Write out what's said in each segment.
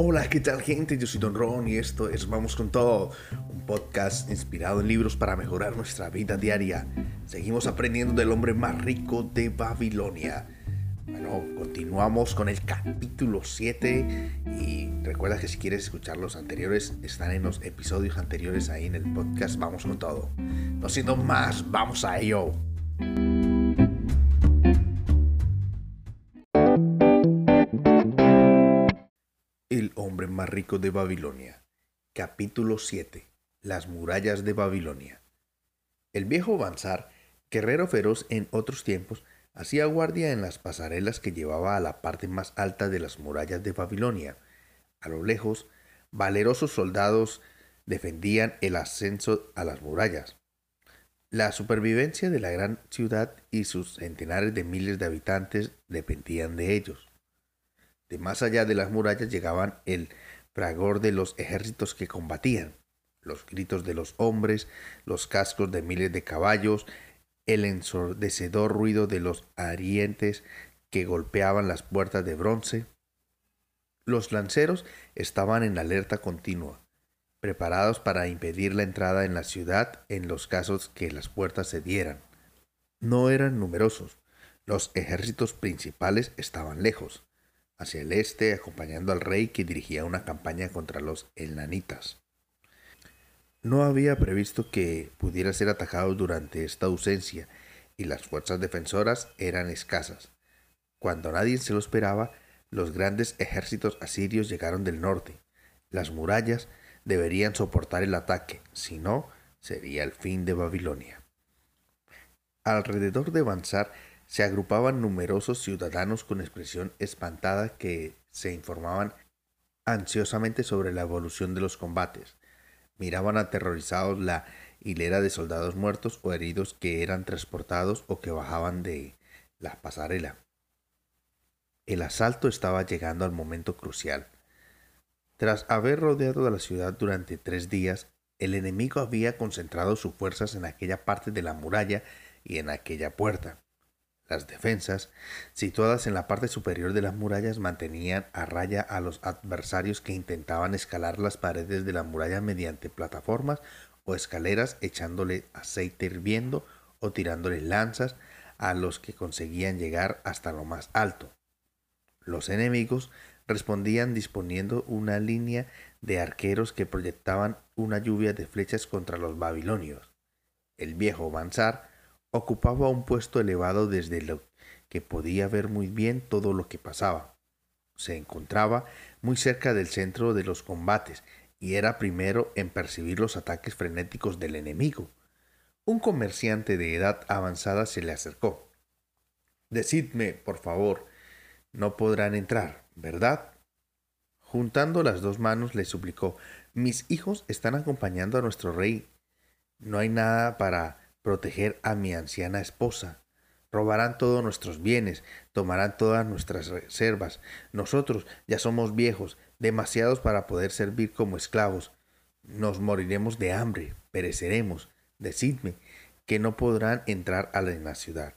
Hola, ¿qué tal gente? Yo soy Don Ron y esto es Vamos con Todo, un podcast inspirado en libros para mejorar nuestra vida diaria. Seguimos aprendiendo del hombre más rico de Babilonia. Bueno, continuamos con el capítulo 7 y recuerda que si quieres escuchar los anteriores, están en los episodios anteriores ahí en el podcast Vamos con Todo. No siendo más, vamos a ello. Rico de Babilonia. Capítulo 7. Las murallas de Babilonia. El viejo Bansar, guerrero feroz en otros tiempos, hacía guardia en las pasarelas que llevaba a la parte más alta de las murallas de Babilonia. A lo lejos, valerosos soldados defendían el ascenso a las murallas. La supervivencia de la gran ciudad y sus centenares de miles de habitantes dependían de ellos. De más allá de las murallas llegaban el fragor de los ejércitos que combatían, los gritos de los hombres, los cascos de miles de caballos, el ensordecedor ruido de los arientes que golpeaban las puertas de bronce. Los lanceros estaban en alerta continua, preparados para impedir la entrada en la ciudad en los casos que las puertas se dieran. No eran numerosos, los ejércitos principales estaban lejos hacia el este, acompañando al rey que dirigía una campaña contra los elanitas. No había previsto que pudiera ser atacado durante esta ausencia, y las fuerzas defensoras eran escasas. Cuando nadie se lo esperaba, los grandes ejércitos asirios llegaron del norte. Las murallas deberían soportar el ataque, si no, sería el fin de Babilonia. Alrededor de Bansar se agrupaban numerosos ciudadanos con expresión espantada que se informaban ansiosamente sobre la evolución de los combates. Miraban aterrorizados la hilera de soldados muertos o heridos que eran transportados o que bajaban de la pasarela. El asalto estaba llegando al momento crucial. Tras haber rodeado la ciudad durante tres días, el enemigo había concentrado sus fuerzas en aquella parte de la muralla y en aquella puerta. Las defensas, situadas en la parte superior de las murallas, mantenían a raya a los adversarios que intentaban escalar las paredes de la muralla mediante plataformas o escaleras echándole aceite hirviendo o tirándole lanzas a los que conseguían llegar hasta lo más alto. Los enemigos respondían disponiendo una línea de arqueros que proyectaban una lluvia de flechas contra los babilonios. El viejo Bansar ocupaba un puesto elevado desde lo que podía ver muy bien todo lo que pasaba. Se encontraba muy cerca del centro de los combates y era primero en percibir los ataques frenéticos del enemigo. Un comerciante de edad avanzada se le acercó. Decidme, por favor, no podrán entrar, ¿verdad? Juntando las dos manos le suplicó, mis hijos están acompañando a nuestro rey. No hay nada para proteger a mi anciana esposa. Robarán todos nuestros bienes, tomarán todas nuestras reservas. Nosotros ya somos viejos, demasiados para poder servir como esclavos. Nos moriremos de hambre, pereceremos. Decidme que no podrán entrar a la ciudad.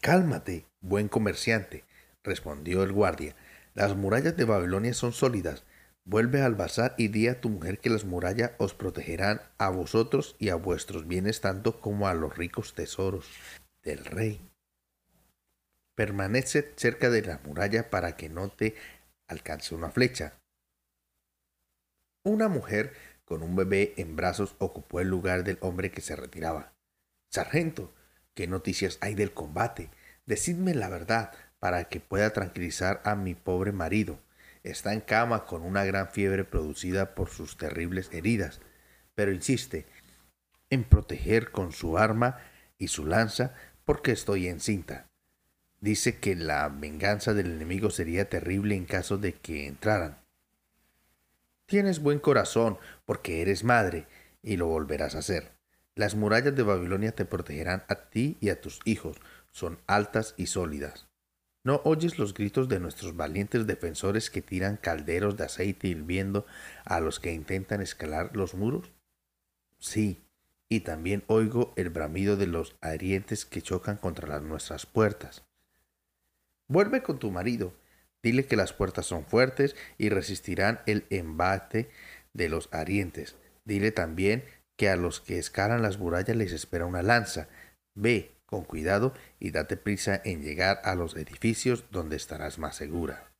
Cálmate, buen comerciante, respondió el guardia. Las murallas de Babilonia son sólidas, Vuelve al bazar y di a tu mujer que las murallas os protegerán a vosotros y a vuestros bienes tanto como a los ricos tesoros del rey. Permanece cerca de la muralla para que no te alcance una flecha. Una mujer con un bebé en brazos ocupó el lugar del hombre que se retiraba. Sargento, ¿qué noticias hay del combate? Decidme la verdad para que pueda tranquilizar a mi pobre marido está en cama con una gran fiebre producida por sus terribles heridas, pero insiste en proteger con su arma y su lanza porque estoy encinta. Dice que la venganza del enemigo sería terrible en caso de que entraran. Tienes buen corazón porque eres madre y lo volverás a hacer. Las murallas de Babilonia te protegerán a ti y a tus hijos. Son altas y sólidas. ¿No oyes los gritos de nuestros valientes defensores que tiran calderos de aceite hirviendo a los que intentan escalar los muros? Sí, y también oigo el bramido de los arientes que chocan contra las nuestras puertas. Vuelve con tu marido, Dile que las puertas son fuertes y resistirán el embate de los arientes. Dile también que a los que escalan las murallas les espera una lanza. Ve con cuidado y date prisa en llegar a los edificios donde estarás más segura.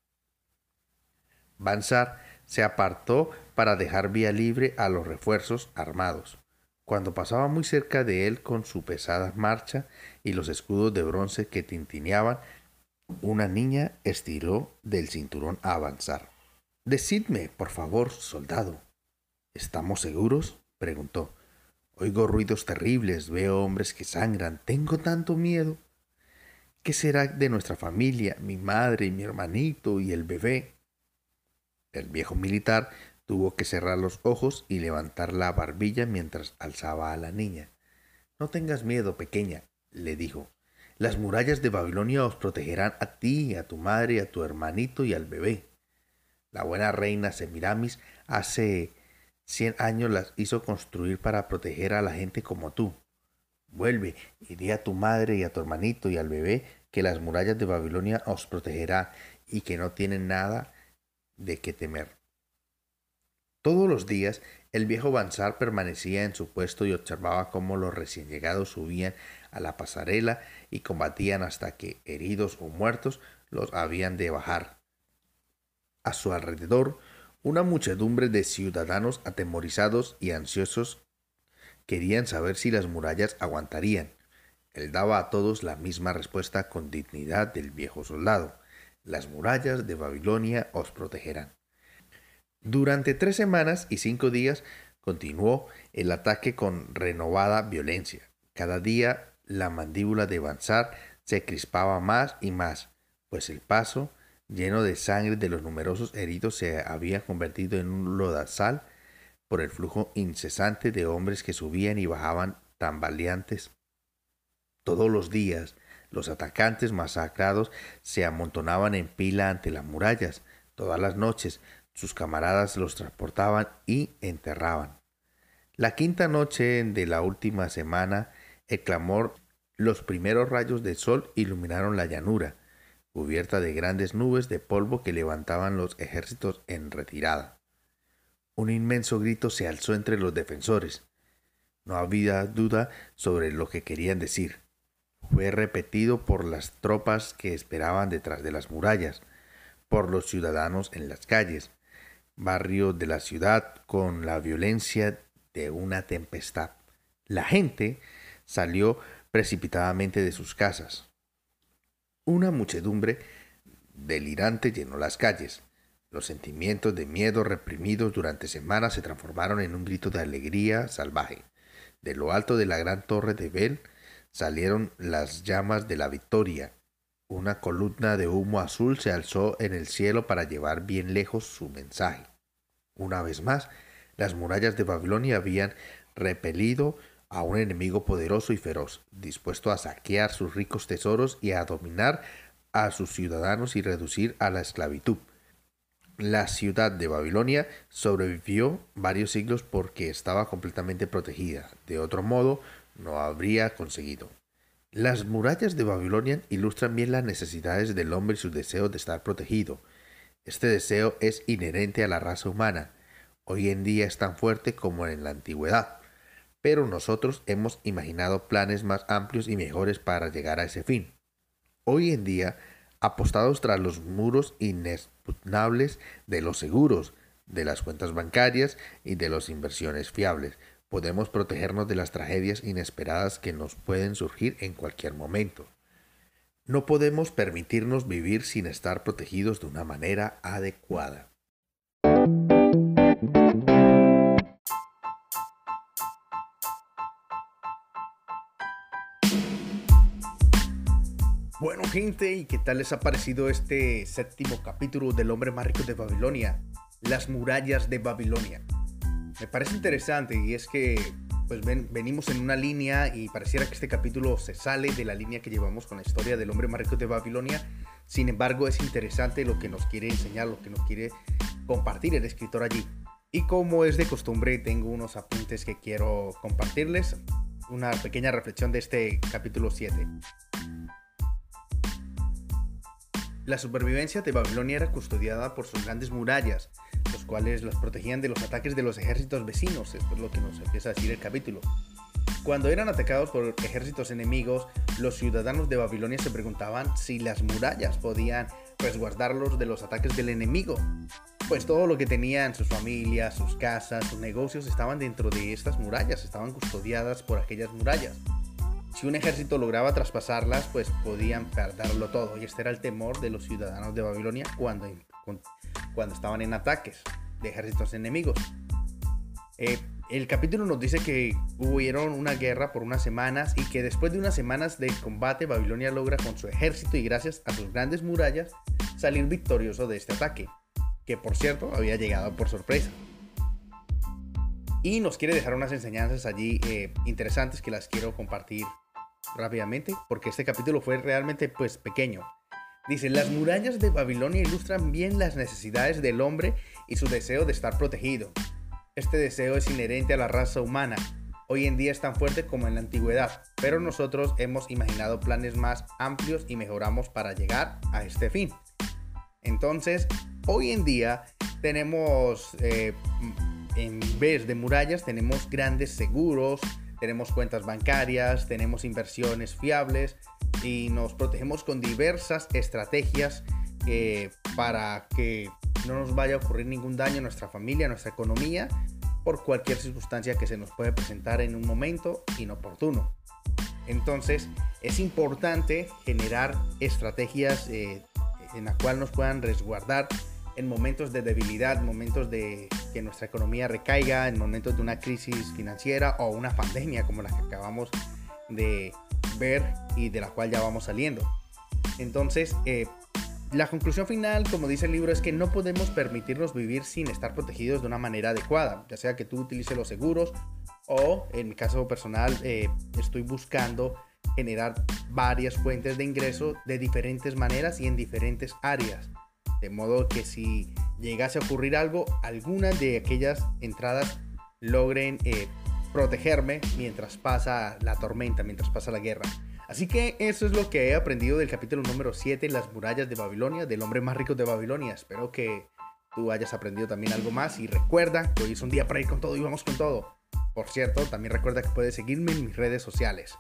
Bansar se apartó para dejar vía libre a los refuerzos armados. Cuando pasaba muy cerca de él con su pesada marcha y los escudos de bronce que tintineaban, una niña estiró del cinturón a avanzar. Decidme, por favor, soldado. ¿Estamos seguros? preguntó. Oigo ruidos terribles, veo hombres que sangran, tengo tanto miedo. ¿Qué será de nuestra familia, mi madre y mi hermanito y el bebé? El viejo militar tuvo que cerrar los ojos y levantar la barbilla mientras alzaba a la niña. No tengas miedo, pequeña, le dijo. Las murallas de Babilonia os protegerán a ti, a tu madre, a tu hermanito y al bebé. La buena reina Semiramis hace Cien años las hizo construir para proteger a la gente como tú. Vuelve y di a tu madre y a tu hermanito y al bebé que las murallas de Babilonia os protegerá y que no tienen nada de qué temer. Todos los días el viejo Bansar permanecía en su puesto y observaba cómo los recién llegados subían a la pasarela y combatían hasta que, heridos o muertos, los habían de bajar. A su alrededor una muchedumbre de ciudadanos atemorizados y ansiosos querían saber si las murallas aguantarían. Él daba a todos la misma respuesta con dignidad del viejo soldado. Las murallas de Babilonia os protegerán. Durante tres semanas y cinco días continuó el ataque con renovada violencia. Cada día la mandíbula de Bansar se crispaba más y más, pues el paso lleno de sangre de los numerosos heridos, se había convertido en un lodazal por el flujo incesante de hombres que subían y bajaban tambaleantes. Todos los días los atacantes masacrados se amontonaban en pila ante las murallas. Todas las noches sus camaradas los transportaban y enterraban. La quinta noche de la última semana, el clamor, los primeros rayos del sol iluminaron la llanura cubierta de grandes nubes de polvo que levantaban los ejércitos en retirada. Un inmenso grito se alzó entre los defensores. No había duda sobre lo que querían decir. Fue repetido por las tropas que esperaban detrás de las murallas, por los ciudadanos en las calles, barrios de la ciudad con la violencia de una tempestad. La gente salió precipitadamente de sus casas. Una muchedumbre delirante llenó las calles. Los sentimientos de miedo reprimidos durante semanas se transformaron en un grito de alegría salvaje. De lo alto de la gran torre de Bel salieron las llamas de la victoria. Una columna de humo azul se alzó en el cielo para llevar bien lejos su mensaje. Una vez más, las murallas de Babilonia habían repelido a un enemigo poderoso y feroz, dispuesto a saquear sus ricos tesoros y a dominar a sus ciudadanos y reducir a la esclavitud. La ciudad de Babilonia sobrevivió varios siglos porque estaba completamente protegida. De otro modo, no habría conseguido. Las murallas de Babilonia ilustran bien las necesidades del hombre y su deseo de estar protegido. Este deseo es inherente a la raza humana. Hoy en día es tan fuerte como en la antigüedad pero nosotros hemos imaginado planes más amplios y mejores para llegar a ese fin. Hoy en día, apostados tras los muros inexpugnables de los seguros, de las cuentas bancarias y de las inversiones fiables, podemos protegernos de las tragedias inesperadas que nos pueden surgir en cualquier momento. No podemos permitirnos vivir sin estar protegidos de una manera adecuada. Bueno gente, ¿y qué tal les ha parecido este séptimo capítulo del hombre más rico de Babilonia? Las murallas de Babilonia. Me parece interesante y es que pues venimos en una línea y pareciera que este capítulo se sale de la línea que llevamos con la historia del hombre más rico de Babilonia. Sin embargo, es interesante lo que nos quiere enseñar, lo que nos quiere compartir el escritor allí. Y como es de costumbre, tengo unos apuntes que quiero compartirles. Una pequeña reflexión de este capítulo 7. La supervivencia de Babilonia era custodiada por sus grandes murallas, los cuales los protegían de los ataques de los ejércitos vecinos. Esto es lo que nos empieza a decir el capítulo. Cuando eran atacados por ejércitos enemigos, los ciudadanos de Babilonia se preguntaban si las murallas podían resguardarlos de los ataques del enemigo. Pues todo lo que tenían, sus familias, sus casas, sus negocios, estaban dentro de estas murallas, estaban custodiadas por aquellas murallas. Si un ejército lograba traspasarlas, pues podían perderlo todo. Y este era el temor de los ciudadanos de Babilonia cuando, cuando estaban en ataques de ejércitos enemigos. Eh, el capítulo nos dice que hubieron una guerra por unas semanas y que después de unas semanas de combate Babilonia logra con su ejército y gracias a sus grandes murallas salir victorioso de este ataque, que por cierto había llegado por sorpresa. Y nos quiere dejar unas enseñanzas allí eh, interesantes que las quiero compartir rápidamente porque este capítulo fue realmente pues pequeño. Dice, las murallas de Babilonia ilustran bien las necesidades del hombre y su deseo de estar protegido. Este deseo es inherente a la raza humana. Hoy en día es tan fuerte como en la antigüedad, pero nosotros hemos imaginado planes más amplios y mejoramos para llegar a este fin. Entonces, hoy en día tenemos, eh, en vez de murallas, tenemos grandes seguros, tenemos cuentas bancarias, tenemos inversiones fiables y nos protegemos con diversas estrategias eh, para que no nos vaya a ocurrir ningún daño a nuestra familia, a nuestra economía, por cualquier circunstancia que se nos puede presentar en un momento inoportuno. Entonces, es importante generar estrategias eh, en las cuales nos puedan resguardar en momentos de debilidad, momentos de que nuestra economía recaiga, en momentos de una crisis financiera o una pandemia como la que acabamos de ver y de la cual ya vamos saliendo. Entonces, eh, la conclusión final, como dice el libro, es que no podemos permitirnos vivir sin estar protegidos de una manera adecuada, ya sea que tú utilices los seguros o en mi caso personal eh, estoy buscando generar varias fuentes de ingreso de diferentes maneras y en diferentes áreas. De modo que si llegase a ocurrir algo, algunas de aquellas entradas logren eh, protegerme mientras pasa la tormenta, mientras pasa la guerra. Así que eso es lo que he aprendido del capítulo número 7, Las murallas de Babilonia, del hombre más rico de Babilonia. Espero que tú hayas aprendido también algo más y recuerda que hoy es un día para ir con todo y vamos con todo. Por cierto, también recuerda que puedes seguirme en mis redes sociales.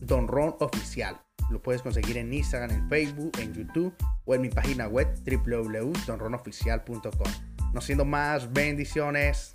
Don Ron Oficial. Lo puedes conseguir en Instagram, en Facebook, en YouTube o en mi página web www.donronoficial.com. No siendo más, bendiciones.